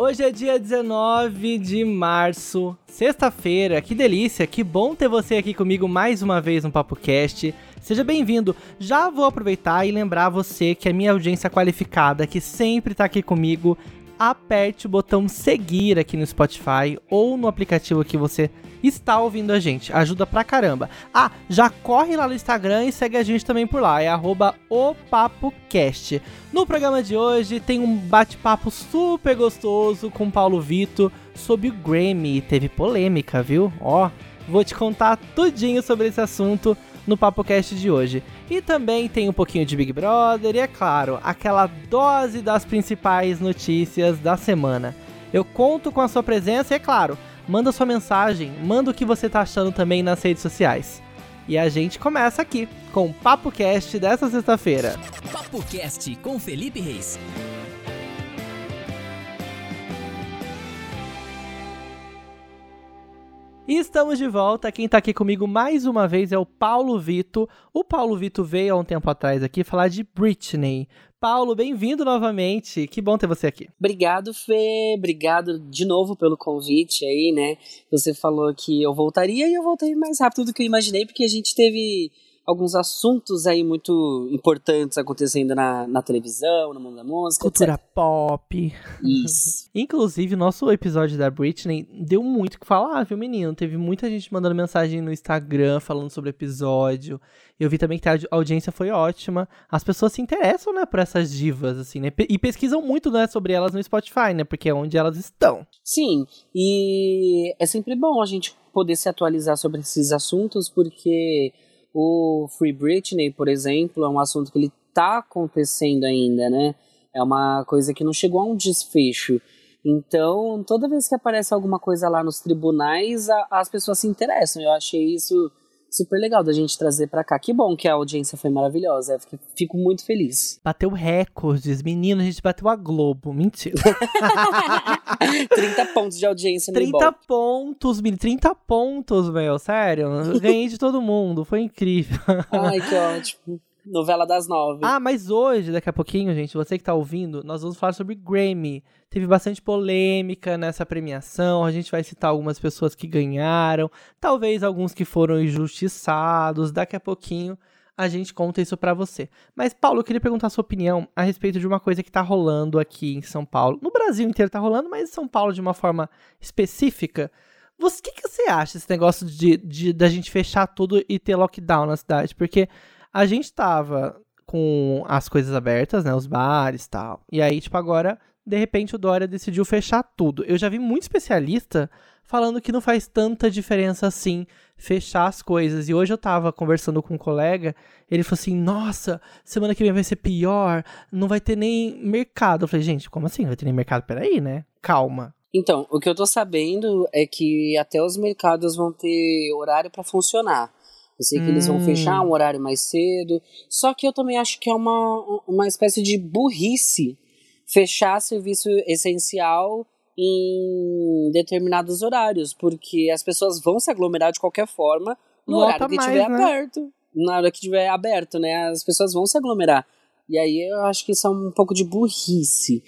Hoje é dia 19 de março, sexta-feira. Que delícia, que bom ter você aqui comigo mais uma vez no Papo Cast. Seja bem-vindo. Já vou aproveitar e lembrar você que a minha audiência qualificada, que sempre tá aqui comigo, aperte o botão seguir aqui no Spotify ou no aplicativo que você está ouvindo a gente. Ajuda pra caramba. Ah, já corre lá no Instagram e segue a gente também por lá. É opapocast. No programa de hoje tem um bate-papo super gostoso com Paulo Vito sobre o Grammy. Teve polêmica, viu? Ó, vou te contar tudinho sobre esse assunto no PapoCast de hoje. E também tem um pouquinho de Big Brother e, é claro, aquela dose das principais notícias da semana. Eu conto com a sua presença e, é claro, manda sua mensagem, manda o que você tá achando também nas redes sociais. E a gente começa aqui com o PapoCast dessa sexta-feira. PapoCast com Felipe Reis. E estamos de volta. Quem tá aqui comigo mais uma vez é o Paulo Vito. O Paulo Vito veio há um tempo atrás aqui falar de Britney. Paulo, bem-vindo novamente. Que bom ter você aqui. Obrigado, Fê. Obrigado de novo pelo convite aí, né? Você falou que eu voltaria e eu voltei mais rápido do que eu imaginei, porque a gente teve alguns assuntos aí muito importantes acontecendo na, na televisão, no mundo da música. Cultura etc. pop. Isso. Inclusive, nosso episódio da Britney deu muito o que falar, viu, menino? Teve muita gente mandando mensagem no Instagram falando sobre o episódio. Eu vi também que a audiência foi ótima. As pessoas se interessam, né, por essas divas, assim, né? E pesquisam muito, né, sobre elas no Spotify, né? Porque é onde elas estão. Sim, e é sempre bom a gente poder se atualizar sobre esses assuntos, porque o Free Britney, por exemplo, é um assunto que ele tá acontecendo ainda, né? É uma coisa que não chegou a um desfecho. Então, toda vez que aparece alguma coisa lá nos tribunais, a, as pessoas se interessam. Eu achei isso super legal da gente trazer para cá. Que bom que a audiência foi maravilhosa. Eu fico, muito feliz. Bateu recordes, menino, a gente bateu a Globo. Mentira. 30 pontos de audiência no 30 Ibope. pontos, menino, 30 pontos, meu, sério. Ganhei de todo mundo, foi incrível. Ai, que ótimo. Novela das nove. Ah, mas hoje, daqui a pouquinho, gente, você que tá ouvindo, nós vamos falar sobre Grammy. Teve bastante polêmica nessa premiação. A gente vai citar algumas pessoas que ganharam, talvez alguns que foram injustiçados. Daqui a pouquinho a gente conta isso pra você. Mas, Paulo, eu queria perguntar a sua opinião a respeito de uma coisa que tá rolando aqui em São Paulo. No Brasil inteiro tá rolando, mas em São Paulo de uma forma específica. O que, que você acha desse negócio de, de da gente fechar tudo e ter lockdown na cidade? Porque a gente tava com as coisas abertas, né? Os bares e tal. E aí, tipo, agora, de repente, o Dória decidiu fechar tudo. Eu já vi muito especialista falando que não faz tanta diferença assim fechar as coisas. E hoje eu tava conversando com um colega, ele falou assim: Nossa, semana que vem vai ser pior, não vai ter nem mercado. Eu falei, gente, como assim? Não vai ter nem mercado? Peraí, né? Calma. Então, o que eu tô sabendo é que até os mercados vão ter horário para funcionar. Eu sei que eles vão Hum. fechar um horário mais cedo. Só que eu também acho que é uma, uma espécie de burrice fechar serviço essencial em determinados horários, porque as pessoas vão se aglomerar de qualquer forma no Lota horário que mais, estiver né? aberto. Na hora que estiver aberto, né? As pessoas vão se aglomerar. E aí eu acho que isso é um pouco de burrice.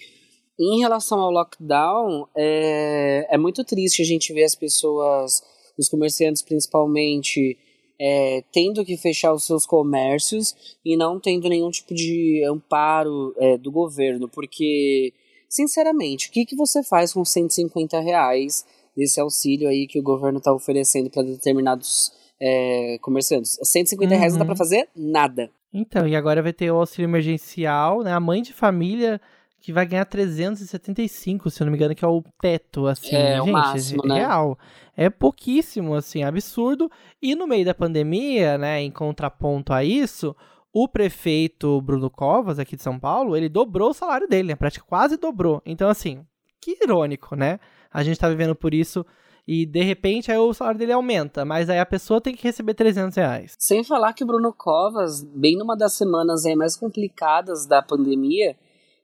Em relação ao lockdown, é, é muito triste a gente ver as pessoas, os comerciantes principalmente, é, tendo que fechar os seus comércios e não tendo nenhum tipo de amparo é, do governo, porque, sinceramente, o que, que você faz com 150 reais desse auxílio aí que o governo está oferecendo para determinados é, comerciantes? 150 reais não dá Uhum. para fazer nada. Então, e agora vai ter o auxílio emergencial, né? A mãe de família que vai ganhar 375, se eu não me engano, que é o teto, assim, É, o gente, máximo, né? real. É pouquíssimo, assim, absurdo. E no meio da pandemia, né, em contraponto a isso, o prefeito Bruno Covas, aqui de São Paulo, ele dobrou o salário dele, né? Praticamente quase dobrou. Então, assim, que irônico, né? A gente tá vivendo por isso e, de repente, aí o salário dele aumenta, mas aí a pessoa tem que receber 300 reais. Sem falar que o Bruno Covas, bem numa das semanas aí mais complicadas da pandemia,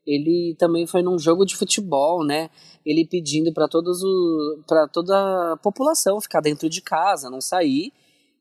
ele também foi num jogo de futebol, né? Ele pedindo para todos o para toda a população ficar dentro de casa, não sair.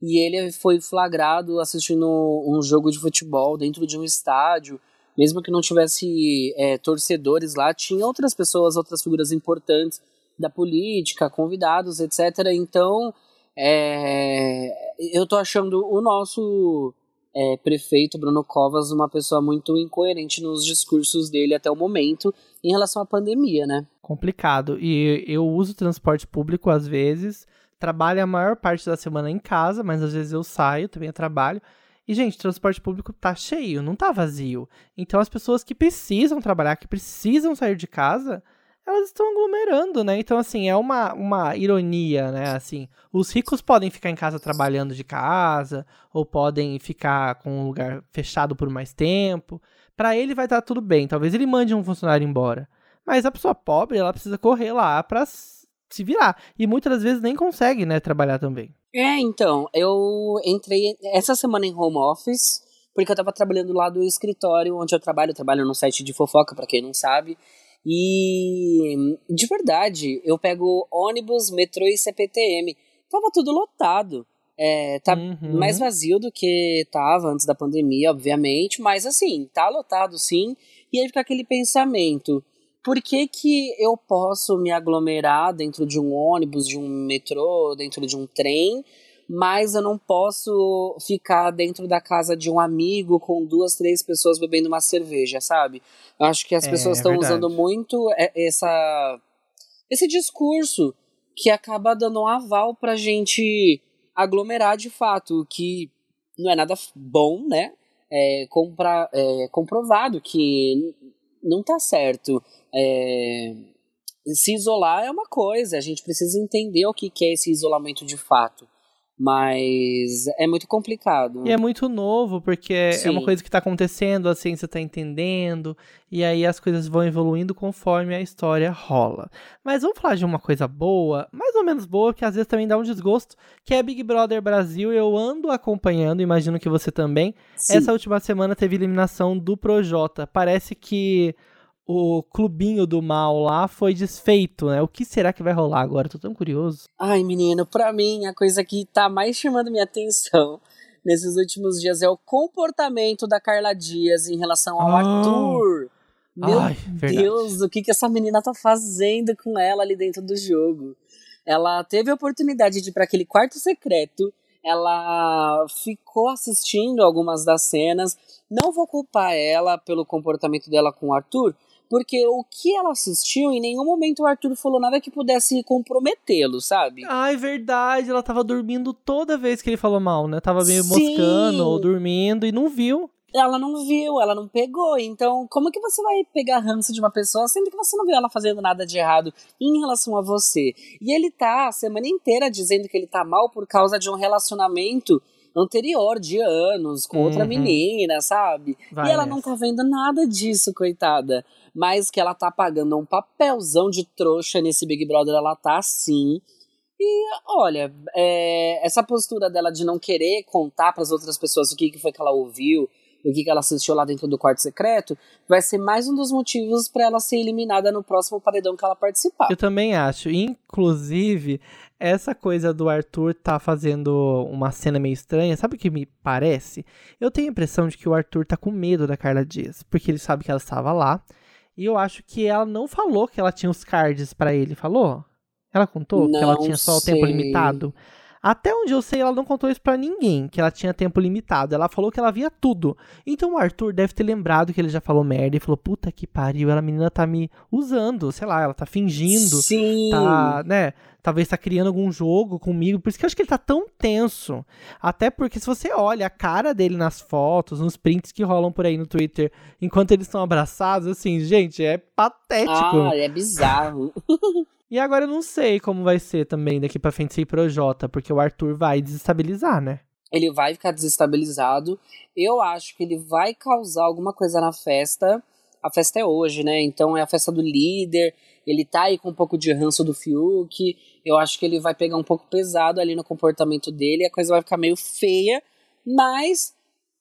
E ele foi flagrado assistindo um jogo de futebol dentro de um estádio. mesmo que não tivesse é, torcedores lá, tinha outras pessoas, outras figuras importantes da política, convidados, etc. Então, é, eu tô achando o nosso é, prefeito Bruno Covas uma pessoa muito incoerente nos discursos dele até o momento em relação à pandemia, né? Complicado. E eu uso transporte público às vezes, trabalho a maior parte da semana em casa, mas às vezes eu saio, também trabalho. E, gente, transporte público tá cheio, não tá vazio. Então, as pessoas que precisam trabalhar, que precisam sair de casa, elas estão aglomerando, né? Então, assim, é uma, uma ironia, né? Assim, os ricos podem ficar em casa trabalhando de casa, ou podem ficar com um lugar fechado por mais tempo. Para ele vai estar tudo bem. Talvez ele mande um funcionário embora. Mas a pessoa pobre, ela precisa correr lá pra se virar. E muitas das vezes nem consegue, né, trabalhar também. É, então, eu entrei essa semana em home office, porque eu tava trabalhando lá do escritório onde eu trabalho, eu trabalho no site de fofoca, para quem não sabe. E de verdade, eu pego ônibus, metrô e CPTM. Tava tudo lotado. É, tá uhum. mais vazio do que tava antes da pandemia, obviamente, mas assim, tá lotado sim. E aí fica aquele pensamento: por que, que eu posso me aglomerar dentro de um ônibus, de um metrô, dentro de um trem, mas eu não posso ficar dentro da casa de um amigo com duas, três pessoas bebendo uma cerveja, sabe? Eu acho que as é, pessoas estão é usando muito essa, esse discurso que acaba dando um aval pra gente aglomerar de fato, que não é nada bom, né? É, compra, é comprovado que não tá certo. É, se isolar é uma coisa, a gente precisa entender o que é esse isolamento de fato. Mas é muito complicado. E é muito novo, porque Sim. é uma coisa que está acontecendo, a ciência está entendendo, e aí as coisas vão evoluindo conforme a história rola. Mas vamos falar de uma coisa boa, mais ou menos boa, que às vezes também dá um desgosto, que é Big Brother Brasil. Eu ando acompanhando, imagino que você também. Sim. Essa última semana teve eliminação do Projota. Parece que o clubinho do mal lá foi desfeito, né? O que será que vai rolar agora? Tô tão curioso. Ai, menino, pra mim a coisa que tá mais chamando minha atenção nesses últimos dias é o comportamento da Carla Dias em relação ao oh. Arthur. Meu Ai, Deus, o que, que essa menina tá fazendo com ela ali dentro do jogo? Ela teve a oportunidade de ir para aquele quarto secreto, ela ficou assistindo algumas das cenas. Não vou culpar ela pelo comportamento dela com o Arthur, porque o que ela assistiu, em nenhum momento o Arthur falou nada que pudesse comprometê-lo, sabe? Ah, é verdade. Ela tava dormindo toda vez que ele falou mal, né? Tava meio Sim. moscando ou dormindo e não viu. Ela não viu, ela não pegou. Então, como que você vai pegar ranço de uma pessoa sendo que você não viu ela fazendo nada de errado em relação a você? E ele tá a semana inteira dizendo que ele tá mal por causa de um relacionamento anterior, de anos, com uhum. outra menina, sabe? Vai e ela nessa. não tá vendo nada disso, coitada mas que ela tá pagando um papelzão de trouxa nesse Big Brother, ela tá sim. E olha, é, essa postura dela de não querer contar para as outras pessoas o que, que foi que ela ouviu, o que, que ela assistiu lá dentro do quarto secreto, vai ser mais um dos motivos para ela ser eliminada no próximo paredão que ela participar. Eu também acho. Inclusive, essa coisa do Arthur tá fazendo uma cena meio estranha, sabe o que me parece? Eu tenho a impressão de que o Arthur tá com medo da Carla Dias, porque ele sabe que ela estava lá e eu acho que ela não falou que ela tinha os cards para ele, falou? Ela contou não que ela tinha só o tempo limitado? Até onde eu sei, ela não contou isso para ninguém, que ela tinha tempo limitado. Ela falou que ela via tudo. Então o Arthur deve ter lembrado que ele já falou merda e falou: puta que pariu, ela menina tá me usando, sei lá, ela tá fingindo. Sim. Tá, né? Talvez tá criando algum jogo comigo. Por isso que eu acho que ele tá tão tenso. Até porque se você olha a cara dele nas fotos, nos prints que rolam por aí no Twitter, enquanto eles estão abraçados, assim, gente, é patético. Ah, é bizarro. E agora eu não sei como vai ser também daqui pra frente ser Projota, porque o Arthur vai desestabilizar, né? Ele vai ficar desestabilizado. Eu acho que ele vai causar alguma coisa na festa. A festa é hoje, né? Então é a festa do líder. Ele tá aí com um pouco de ranço do Fiuk. Eu acho que ele vai pegar um pouco pesado ali no comportamento dele. A coisa vai ficar meio feia. Mas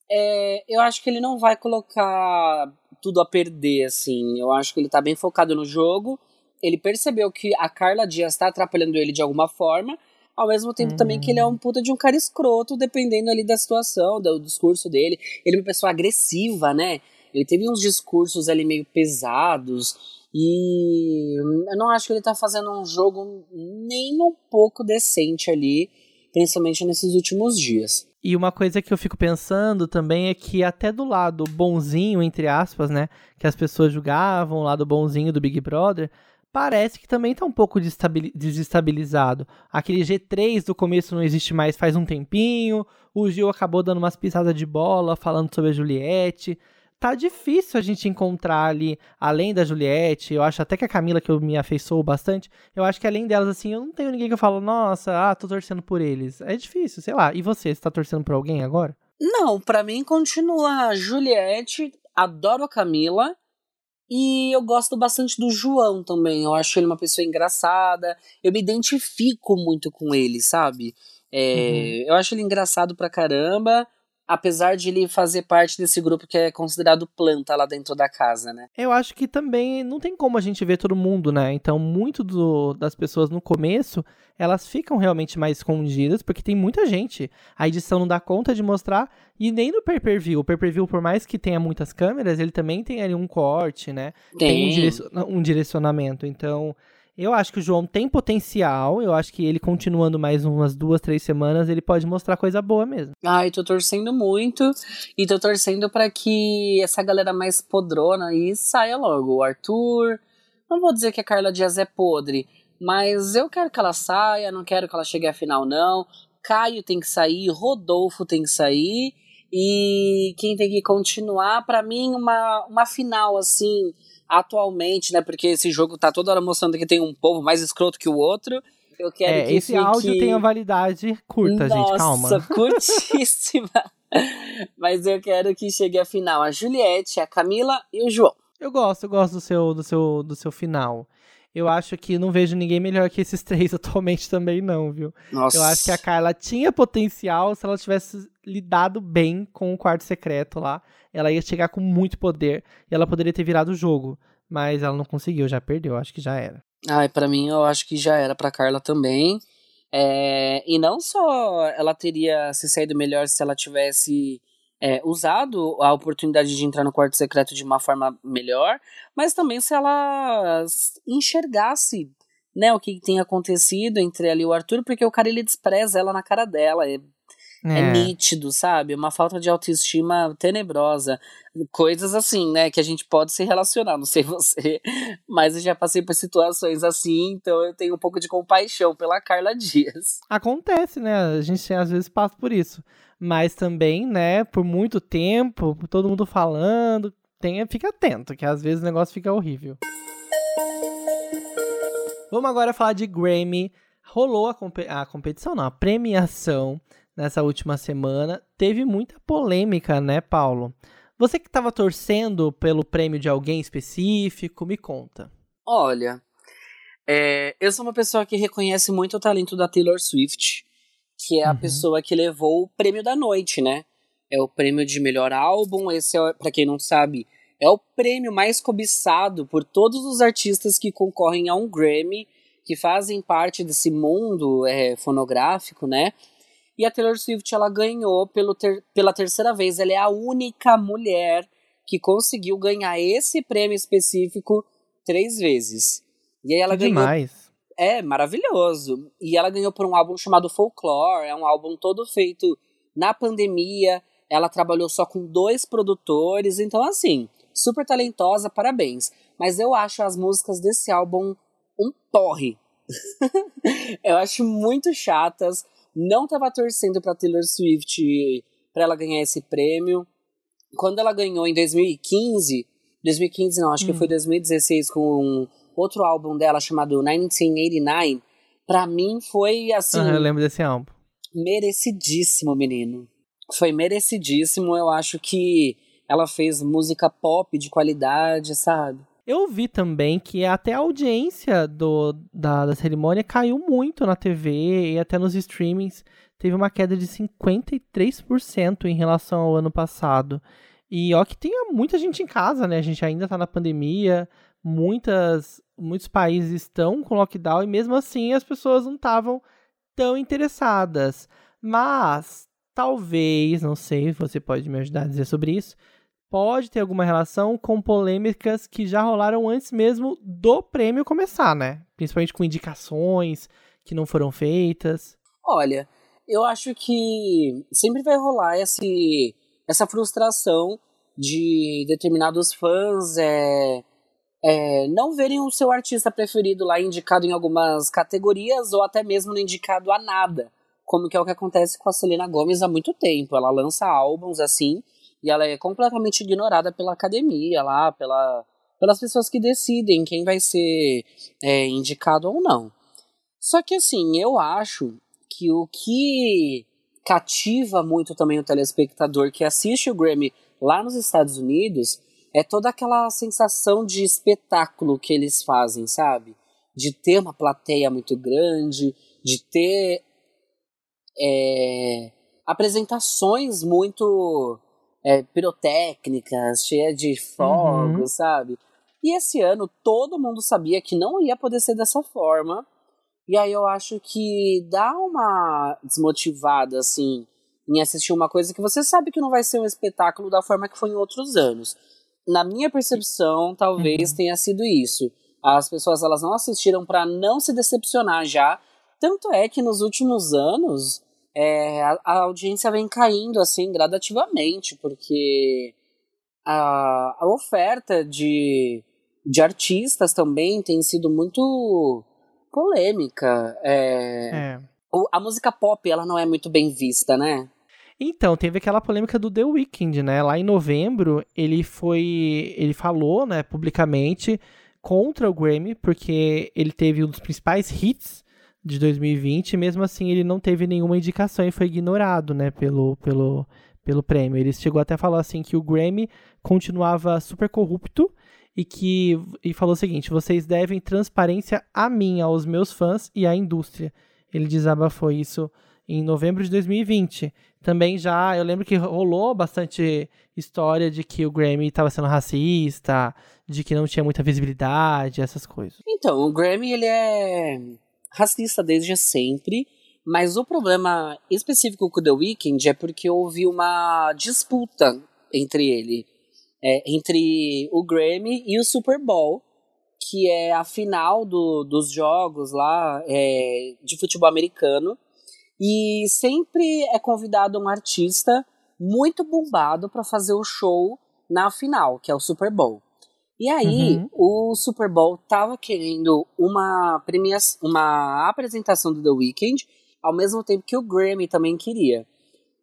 é, eu acho que ele não vai colocar tudo a perder, assim. Eu acho que ele tá bem focado no jogo ele percebeu que a Carla Dias tá atrapalhando ele de alguma forma, ao mesmo tempo uhum. também que ele é um puta de um cara escroto, dependendo ali da situação, do discurso dele. Ele é uma pessoa agressiva, né? Ele teve uns discursos ali meio pesados e eu não acho que ele tá fazendo um jogo nem um pouco decente ali, principalmente nesses últimos dias. E uma coisa que eu fico pensando também é que até do lado bonzinho, entre aspas, né, que as pessoas julgavam, o lado bonzinho do Big Brother, parece que também tá um pouco desestabilizado. Aquele G3 do começo não existe mais faz um tempinho, o Gil acabou dando umas pisadas de bola falando sobre a Juliette tá difícil a gente encontrar ali, além da Juliette, eu acho até que a Camila, que eu me afeiçoo bastante, eu acho que além delas, assim, eu não tenho ninguém que eu falo, nossa, ah, tô torcendo por eles. É difícil, sei lá. E você, você tá torcendo por alguém agora? Não, para mim continua a Juliette, adoro a Camila, e eu gosto bastante do João também. Eu acho ele uma pessoa engraçada. Eu me identifico muito com ele, sabe? É, uhum. Eu acho ele engraçado pra caramba apesar de ele fazer parte desse grupo que é considerado planta lá dentro da casa, né? Eu acho que também não tem como a gente ver todo mundo, né? Então, muito do, das pessoas no começo, elas ficam realmente mais escondidas, porque tem muita gente. A edição não dá conta de mostrar, e nem no pay-per-view. O pay-per-view, por mais que tenha muitas câmeras, ele também tem ali um corte, né? Tem, tem um, direcion, um direcionamento. Então, eu acho que o João tem potencial. Eu acho que ele continuando mais umas duas, três semanas, ele pode mostrar coisa boa mesmo. Ai, tô torcendo muito. E tô torcendo para que essa galera mais podrona aí saia logo. O Arthur. Não vou dizer que a Carla Dias é podre, mas eu quero que ela saia, não quero que ela chegue à final, não. Caio tem que sair, Rodolfo tem que sair. E quem tem que continuar, para mim, uma, uma final assim atualmente, né? Porque esse jogo tá toda hora mostrando que tem um povo mais escroto que o outro. Eu quero é, que esse fique... áudio tem a validade curta, Nossa, gente, calma. Nossa, curtíssima. Mas eu quero que chegue a final a Juliette, a Camila e o João. Eu gosto, eu gosto do seu, do seu, do seu final. Eu acho que não vejo ninguém melhor que esses três atualmente também, não, viu? Nossa. Eu acho que a Carla tinha potencial se ela tivesse lidado bem com o quarto secreto lá ela ia chegar com muito poder e ela poderia ter virado o jogo. Mas ela não conseguiu, já perdeu, acho que já era. Ai, para mim eu acho que já era para Carla também. É, e não só ela teria se saído melhor se ela tivesse é, usado a oportunidade de entrar no quarto secreto de uma forma melhor, mas também se ela enxergasse né, o que tem acontecido entre ela e o Arthur, porque o cara ele despreza ela na cara dela. É é. é. nítido, sabe? Uma falta de autoestima tenebrosa. Coisas assim, né? Que a gente pode se relacionar, não sei você, mas eu já passei por situações assim, então eu tenho um pouco de compaixão pela Carla Dias. Acontece, né? A gente às vezes passa por isso. Mas também, né, por muito tempo, todo mundo falando, tenha, fica atento, que às vezes o negócio fica horrível. Vamos agora falar de Grammy. Rolou a, comp a competição, não, a premiação nessa última semana. Teve muita polêmica, né, Paulo? Você que estava torcendo pelo prêmio de alguém específico, me conta. Olha, é, eu sou uma pessoa que reconhece muito o talento da Taylor Swift, que é a uhum. pessoa que levou o prêmio da noite, né? É o prêmio de melhor álbum. Esse, é, para quem não sabe, é o prêmio mais cobiçado por todos os artistas que concorrem a um Grammy, que fazem parte desse mundo é, fonográfico, né? E a Taylor Swift ela ganhou pelo ter, pela terceira vez. Ela é a única mulher que conseguiu ganhar esse prêmio específico três vezes. E aí ela que ganhou. Demais. É maravilhoso. E ela ganhou por um álbum chamado Folklore. É um álbum todo feito na pandemia. Ela trabalhou só com dois produtores. Então, assim, super talentosa, parabéns. Mas eu acho as músicas desse álbum um porre. eu acho muito chatas não estava torcendo para Taylor Swift para ela ganhar esse prêmio. Quando ela ganhou em 2015, 2015 não, acho hum. que foi 2016 com outro álbum dela chamado 1989, para mim foi assim. Ah, eu lembro desse álbum. Merecidíssimo, menino. Foi merecidíssimo. Eu acho que ela fez música pop de qualidade, sabe? Eu vi também que até a audiência do, da, da cerimônia caiu muito na TV e até nos streamings. Teve uma queda de 53% em relação ao ano passado. E ó que tem muita gente em casa, né? A gente ainda tá na pandemia, muitas, muitos países estão com lockdown e mesmo assim as pessoas não estavam tão interessadas. Mas talvez, não sei, você pode me ajudar a dizer sobre isso pode ter alguma relação com polêmicas que já rolaram antes mesmo do prêmio começar, né? Principalmente com indicações que não foram feitas. Olha, eu acho que sempre vai rolar esse, essa frustração de determinados fãs é, é, não verem o seu artista preferido lá indicado em algumas categorias ou até mesmo não indicado a nada, como que é o que acontece com a Selena Gomez há muito tempo. Ela lança álbuns assim e ela é completamente ignorada pela academia lá, pela, pelas pessoas que decidem quem vai ser é, indicado ou não. Só que assim, eu acho que o que cativa muito também o telespectador que assiste o Grammy lá nos Estados Unidos é toda aquela sensação de espetáculo que eles fazem, sabe? De ter uma plateia muito grande, de ter é, apresentações muito é, pirotécnicas, cheias de fogos, uhum. sabe? E esse ano todo mundo sabia que não ia poder ser dessa forma. E aí eu acho que dá uma desmotivada, assim, em assistir uma coisa que você sabe que não vai ser um espetáculo da forma que foi em outros anos. Na minha percepção, talvez uhum. tenha sido isso. As pessoas elas não assistiram para não se decepcionar já. Tanto é que nos últimos anos é, a, a, audiência vem caindo assim gradativamente, porque a, a oferta de, de artistas também tem sido muito polêmica. É, é. A música pop ela não é muito bem vista, né? Então, teve aquela polêmica do The Weeknd, né? Lá em novembro, ele foi. Ele falou, né, publicamente contra o Grammy, porque ele teve um dos principais hits de 2020, e mesmo assim ele não teve nenhuma indicação e foi ignorado, né, pelo, pelo, pelo prêmio. Ele chegou até a falar assim que o Grammy continuava super corrupto e que e falou o seguinte: vocês devem transparência a mim, aos meus fãs e à indústria. Ele desabafou isso em novembro de 2020. Também já, eu lembro que rolou bastante história de que o Grammy estava sendo racista, de que não tinha muita visibilidade, essas coisas. Então, o Grammy ele é racista desde sempre, mas o problema específico com o The Weeknd é porque houve uma disputa entre ele, é, entre o Grammy e o Super Bowl, que é a final do, dos jogos lá é, de futebol americano e sempre é convidado um artista muito bombado para fazer o show na final, que é o Super Bowl. E aí, uhum. o Super Bowl tava querendo uma premiação, uma apresentação do The Weeknd, ao mesmo tempo que o Grammy também queria.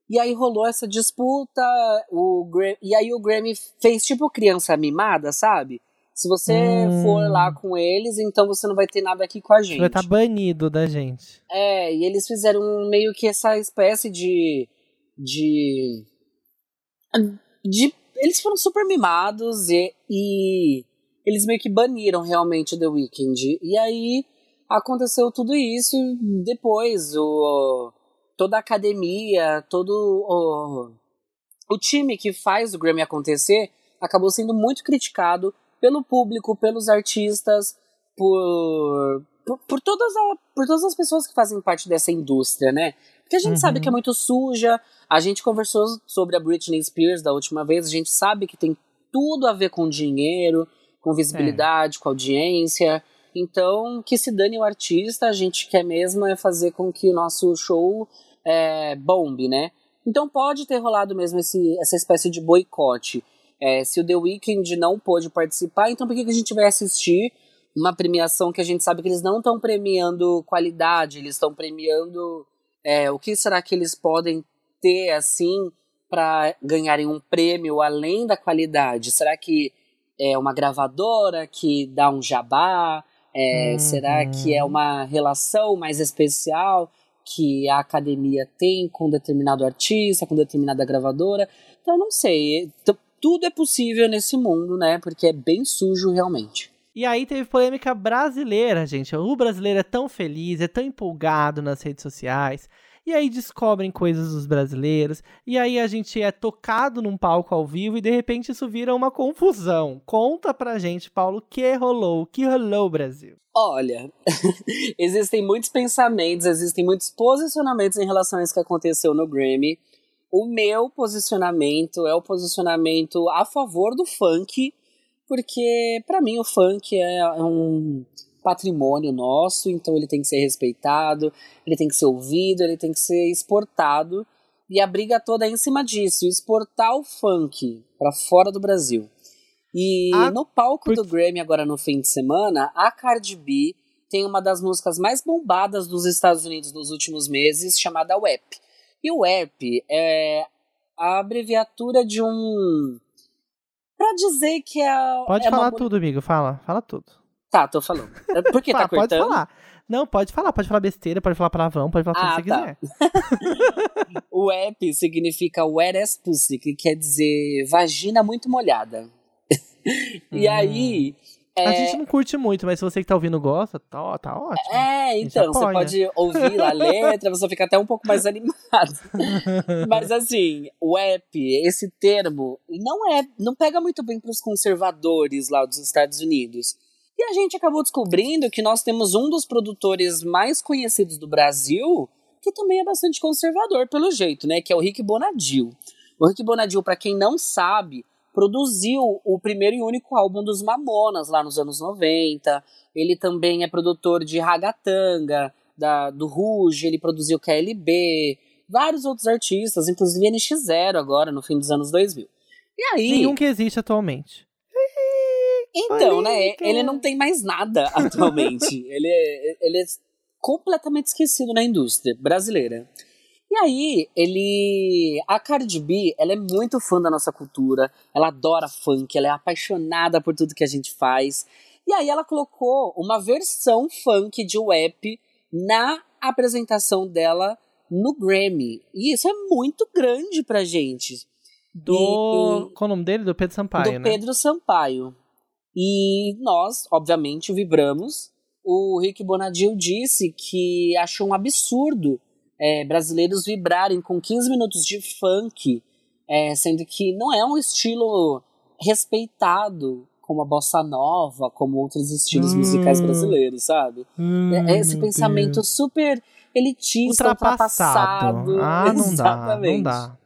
E aí rolou essa disputa, o Grammy, e aí o Grammy fez tipo criança mimada, sabe? Se você hum. for lá com eles, então você não vai ter nada aqui com a gente. Vai estar tá banido da gente. É, e eles fizeram meio que essa espécie de. de. de eles foram super mimados e, e eles meio que baniram realmente The Weeknd. E aí aconteceu tudo isso depois. O, toda a academia, todo o, o time que faz o Grammy acontecer acabou sendo muito criticado pelo público, pelos artistas, por, por, por, todas a, por todas as pessoas que fazem parte dessa indústria, né? Porque a gente uhum. sabe que é muito suja. A gente conversou sobre a Britney Spears da última vez, a gente sabe que tem tudo a ver com dinheiro, com visibilidade, é. com audiência. Então, que se dane o artista, a gente quer mesmo é fazer com que o nosso show é, bombe, né? Então pode ter rolado mesmo esse, essa espécie de boicote. É, se o The Weeknd não pôde participar, então por que, que a gente vai assistir uma premiação que a gente sabe que eles não estão premiando qualidade, eles estão premiando é, o que será que eles podem ter assim para ganharem um prêmio além da qualidade? Será que é uma gravadora que dá um jabá? É, uhum. Será que é uma relação mais especial que a academia tem com determinado artista, com determinada gravadora? Então, não sei tudo é possível nesse mundo, né? Porque é bem sujo realmente. E aí teve polêmica brasileira, gente. O brasileiro é tão feliz, é tão empolgado nas redes sociais. E aí descobrem coisas dos brasileiros. E aí a gente é tocado num palco ao vivo e de repente isso vira uma confusão. Conta pra gente, Paulo, o que rolou? O que rolou, Brasil? Olha, existem muitos pensamentos, existem muitos posicionamentos em relação a isso que aconteceu no Grammy. O meu posicionamento é o posicionamento a favor do funk, porque para mim o funk é um patrimônio nosso, então ele tem que ser respeitado, ele tem que ser ouvido, ele tem que ser exportado. E a briga toda é em cima disso, exportar o funk para fora do Brasil. E ah, no palco porque... do Grammy agora no fim de semana, a Cardi B tem uma das músicas mais bombadas dos Estados Unidos nos últimos meses, chamada WAP. E o WAP é a abreviatura de um Pra dizer que é. Pode é falar uma... tudo, amigo. Fala, fala tudo. Tá, tô falando. É por que tá cortando? Pode falar. Não, pode falar, pode falar besteira, pode falar palavrão, pode falar ah, tudo que tá. você quiser. o app significa wet as pussy, que quer dizer vagina muito molhada. e hum. aí. É... A gente não curte muito, mas se você que tá ouvindo gosta, tá, tá ótimo. É, então, você pode ouvir a letra, você fica até um pouco mais animado. mas assim, o app, esse termo, não é, não pega muito bem para os conservadores lá dos Estados Unidos. E a gente acabou descobrindo que nós temos um dos produtores mais conhecidos do Brasil, que também é bastante conservador, pelo jeito, né? Que é o Rick Bonadil. O Rick Bonadil, para quem não sabe, produziu o primeiro e único álbum dos Mamonas lá nos anos 90. Ele também é produtor de Ragatanga, da, do Rouge, ele produziu KLB, vários outros artistas, inclusive NX0 agora, no fim dos anos 2000. E aí... Nenhum que existe atualmente. Então, né? Ele não tem mais nada atualmente. ele, é, ele é completamente esquecido na indústria brasileira. E aí, ele. A Cardi B, ela é muito fã da nossa cultura, ela adora funk, ela é apaixonada por tudo que a gente faz. E aí, ela colocou uma versão funk de WAP na apresentação dela no Grammy. E isso é muito grande pra gente. Do. E, qual o nome dele? Do Pedro Sampaio. Do né? Pedro Sampaio. E nós, obviamente, vibramos. O Rick Bonadil disse que achou um absurdo é, brasileiros vibrarem com 15 minutos de funk, é, sendo que não é um estilo respeitado como a bossa nova, como outros estilos hum. musicais brasileiros, sabe? Hum, é esse pensamento Deus. super elitista, ultrapassado. ultrapassado. Ah, não Exatamente. dá, não dá.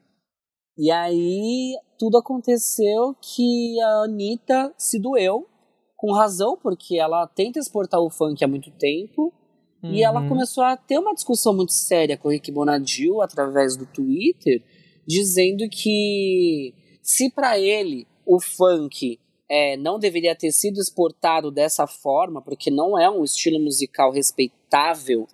E aí tudo aconteceu que a Anitta se doeu, com razão, porque ela tenta exportar o funk há muito tempo. Uhum. E ela uhum. começou a ter uma discussão muito séria com o Rick Bonadil através do Twitter, dizendo que se para ele o funk é, não deveria ter sido exportado dessa forma, porque não é um estilo musical respeitável,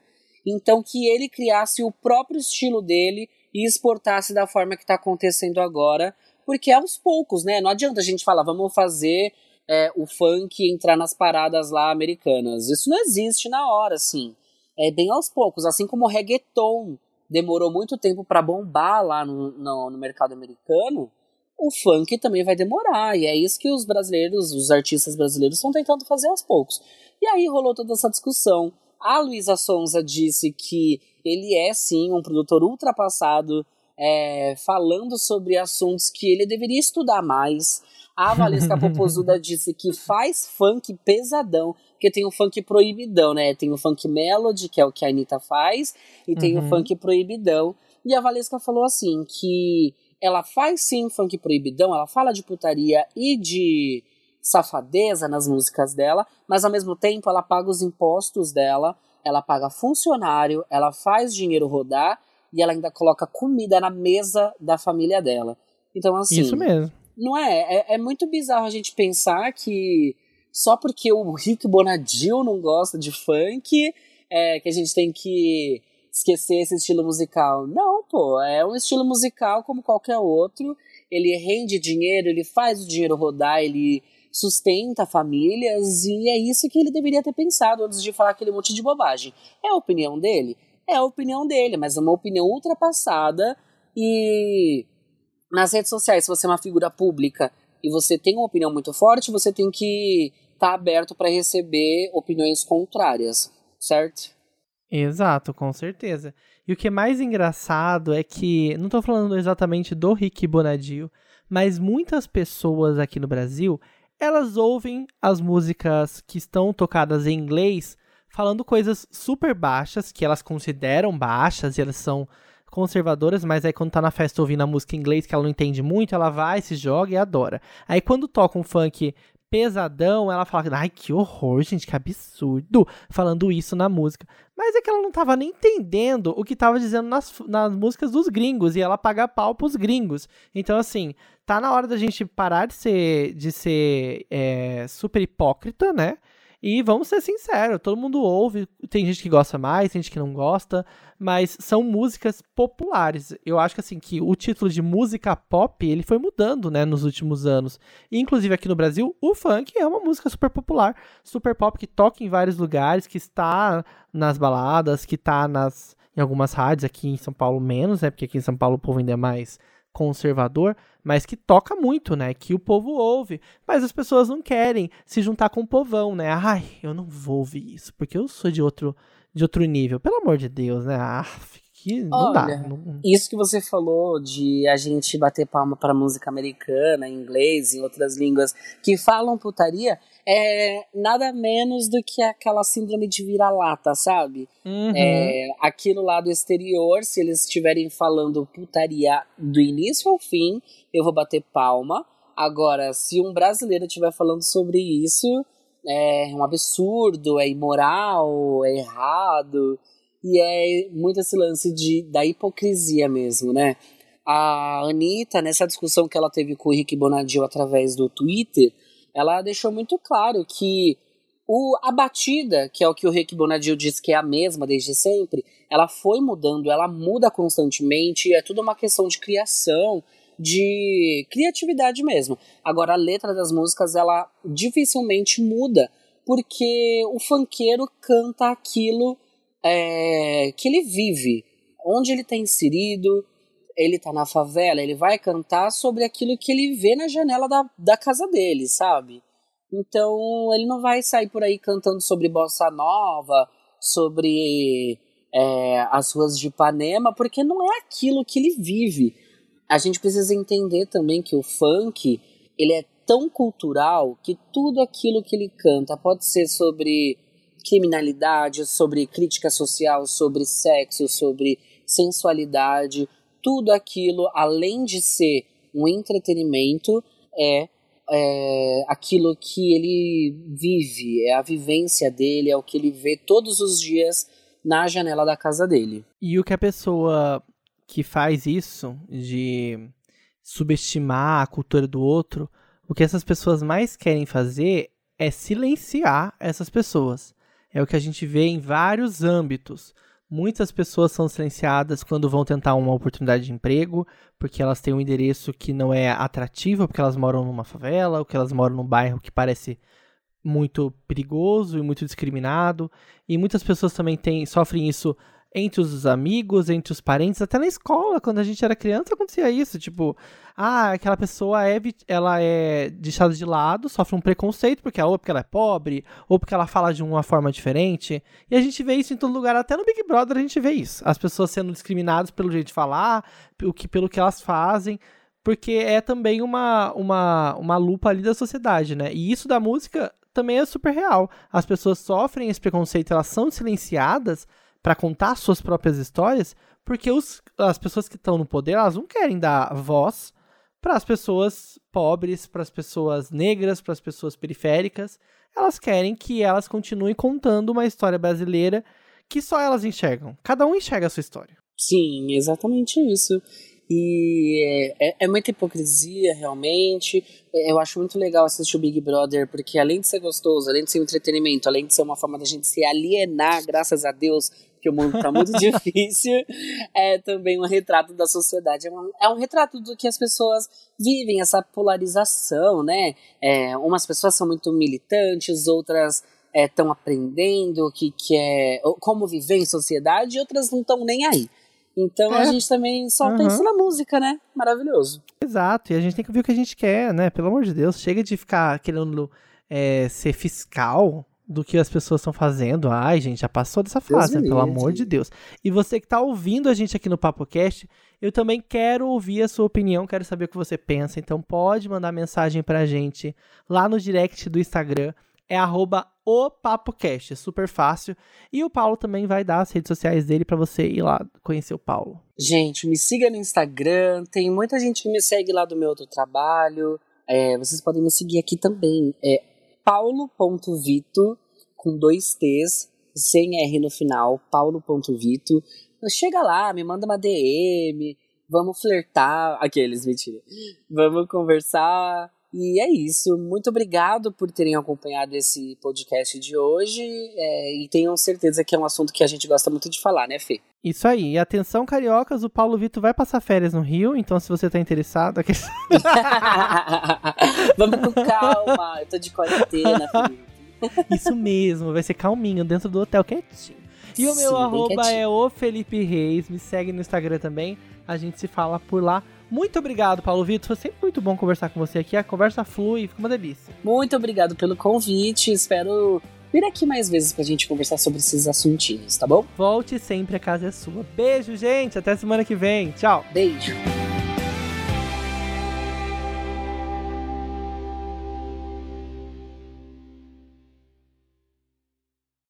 então que ele criasse o próprio estilo dele e exportasse da forma que está acontecendo agora, porque é aos poucos, né? Não adianta a gente falar, vamos fazer é, o funk entrar nas paradas lá americanas. Isso não existe na hora, assim. É bem aos poucos, assim como o reggaeton demorou muito tempo para bombar lá no, no, no mercado americano, o funk também vai demorar. E é isso que os brasileiros, os artistas brasileiros, estão tentando fazer aos poucos. E aí rolou toda essa discussão. A Luísa Sonza disse que ele é sim um produtor ultrapassado, é, falando sobre assuntos que ele deveria estudar mais. A Valesca Popozuda disse que faz funk pesadão, porque tem o funk proibidão, né? Tem o funk melody, que é o que a Anitta faz, e tem uhum. o funk proibidão. E a Valesca falou assim, que ela faz sim funk proibidão, ela fala de putaria e de safadeza nas músicas dela, mas ao mesmo tempo ela paga os impostos dela, ela paga funcionário, ela faz dinheiro rodar e ela ainda coloca comida na mesa da família dela. Então, assim. Isso mesmo. Não é? É, é muito bizarro a gente pensar que só porque o Rick Bonadil não gosta de funk, é, que a gente tem que esquecer esse estilo musical. Não, pô, é um estilo musical como qualquer outro. Ele rende dinheiro, ele faz o dinheiro rodar, ele sustenta famílias e é isso que ele deveria ter pensado antes de falar aquele monte de bobagem. É a opinião dele? É a opinião dele, mas é uma opinião ultrapassada e nas redes sociais, se você é uma figura pública e você tem uma opinião muito forte, você tem que estar tá aberto para receber opiniões contrárias, certo? Exato, com certeza. E o que é mais engraçado é que, não estou falando exatamente do Rick Bonadio, mas muitas pessoas aqui no Brasil, elas ouvem as músicas que estão tocadas em inglês falando coisas super baixas, que elas consideram baixas e elas são conservadoras, mas aí quando tá na festa ouvindo a música em inglês, que ela não entende muito, ela vai, se joga e adora. Aí quando toca um funk pesadão, ela fala, ai, que horror, gente, que absurdo, falando isso na música. Mas é que ela não tava nem entendendo o que tava dizendo nas, nas músicas dos gringos, e ela paga pau pros gringos. Então, assim, tá na hora da gente parar de ser, de ser é, super hipócrita, né? E vamos ser sinceros, todo mundo ouve, tem gente que gosta mais, tem gente que não gosta, mas são músicas populares. Eu acho que assim que o título de música pop, ele foi mudando, né, nos últimos anos. Inclusive aqui no Brasil, o funk é uma música super popular, super pop que toca em vários lugares, que está nas baladas, que está nas em algumas rádios aqui em São Paulo menos, né? Porque aqui em São Paulo o povo ainda é mais conservador, mas que toca muito, né? Que o povo ouve. Mas as pessoas não querem se juntar com o povão, né? Ai, eu não vou ouvir isso, porque eu sou de outro, de outro nível. Pelo amor de Deus, né? Ah, que não Olha, dá. Não... Isso que você falou de a gente bater palma para música americana, em inglês, em outras línguas que falam putaria, é nada menos do que aquela síndrome de vira-lata, sabe? Uhum. É, aquilo lá do exterior, se eles estiverem falando putaria do início ao fim, eu vou bater palma. Agora, se um brasileiro estiver falando sobre isso, é um absurdo, é imoral, é errado. E é muito esse lance de, da hipocrisia mesmo, né? A Anitta, nessa discussão que ela teve com o Rick Bonadio através do Twitter, ela deixou muito claro que o, a batida, que é o que o Rick Bonadio diz que é a mesma desde sempre, ela foi mudando, ela muda constantemente, é tudo uma questão de criação, de criatividade mesmo. Agora, a letra das músicas, ela dificilmente muda, porque o funkeiro canta aquilo é, que ele vive, onde ele está inserido, ele tá na favela, ele vai cantar sobre aquilo que ele vê na janela da, da casa dele, sabe? Então ele não vai sair por aí cantando sobre bossa nova, sobre é, as ruas de Ipanema, porque não é aquilo que ele vive. A gente precisa entender também que o funk ele é tão cultural que tudo aquilo que ele canta pode ser sobre criminalidade, sobre crítica social, sobre sexo, sobre sensualidade, tudo aquilo, além de ser um entretenimento, é, é aquilo que ele vive, é a vivência dele, é o que ele vê todos os dias na janela da casa dele. E o que a pessoa que faz isso, de subestimar a cultura do outro, o que essas pessoas mais querem fazer é silenciar essas pessoas. É o que a gente vê em vários âmbitos. Muitas pessoas são silenciadas quando vão tentar uma oportunidade de emprego, porque elas têm um endereço que não é atrativo, porque elas moram numa favela, ou que elas moram num bairro que parece muito perigoso e muito discriminado. E muitas pessoas também têm, sofrem isso entre os amigos, entre os parentes, até na escola, quando a gente era criança, acontecia isso, tipo, ah, aquela pessoa é, ela é deixada de lado, sofre um preconceito, porque ou porque ela é pobre, ou porque ela fala de uma forma diferente, e a gente vê isso em todo lugar, até no Big Brother a gente vê isso, as pessoas sendo discriminadas pelo jeito de falar, pelo que, pelo que elas fazem, porque é também uma, uma, uma lupa ali da sociedade, né, e isso da música também é super real, as pessoas sofrem esse preconceito, elas são silenciadas, para contar suas próprias histórias, porque os, as pessoas que estão no poder, elas não querem dar voz para as pessoas pobres, para as pessoas negras, para as pessoas periféricas. Elas querem que elas continuem contando uma história brasileira que só elas enxergam. Cada um enxerga a sua história. Sim, exatamente isso. E é, é, é, muita hipocrisia, realmente. Eu acho muito legal assistir o Big Brother, porque além de ser gostoso, além de ser um entretenimento, além de ser uma forma da gente se alienar, graças a Deus, que o mundo tá muito difícil, é também um retrato da sociedade. É um, é um retrato do que as pessoas vivem, essa polarização, né? É, umas pessoas são muito militantes, outras estão é, aprendendo que, que é, como viver em sociedade, e outras não estão nem aí. Então é. a gente também só uhum. pensa na música, né? Maravilhoso. Exato, e a gente tem que ver o que a gente quer, né? Pelo amor de Deus, chega de ficar querendo é, ser fiscal do que as pessoas estão fazendo. Ai, gente, já passou dessa fase, né? pelo amor de Deus. E você que está ouvindo a gente aqui no PapoCast, eu também quero ouvir a sua opinião, quero saber o que você pensa. Então pode mandar mensagem pra gente lá no direct do Instagram, é arroba o Papo Cast. É super fácil. E o Paulo também vai dar as redes sociais dele para você ir lá conhecer o Paulo. Gente, me siga no Instagram. Tem muita gente que me segue lá do meu outro trabalho. É, vocês podem me seguir aqui também. É paulo.vito, com dois T's, sem R no final, paulo.vito. Chega lá, me manda uma DM, vamos flertar. Aqueles, mentira. Vamos conversar. E é isso. Muito obrigado por terem acompanhado esse podcast de hoje. É, e tenham certeza que é um assunto que a gente gosta muito de falar, né, Fê? Isso aí. E atenção, cariocas, o Paulo Vitor vai passar férias no Rio, então se você tá interessado. Aqui... Vamos com calma, eu tô de quarentena, filho. Isso mesmo, vai ser calminho dentro do hotel quietinho. E o meu Sim, arroba é o Felipe Reis. Me segue no Instagram também. A gente se fala por lá. Muito obrigado, Paulo Vitor. Foi sempre muito bom conversar com você aqui. A conversa flui, fica uma delícia. Muito obrigado pelo convite. Espero vir aqui mais vezes pra gente conversar sobre esses assuntinhos, tá bom? Volte sempre, a casa é sua. Beijo, gente. Até semana que vem. Tchau. Beijo.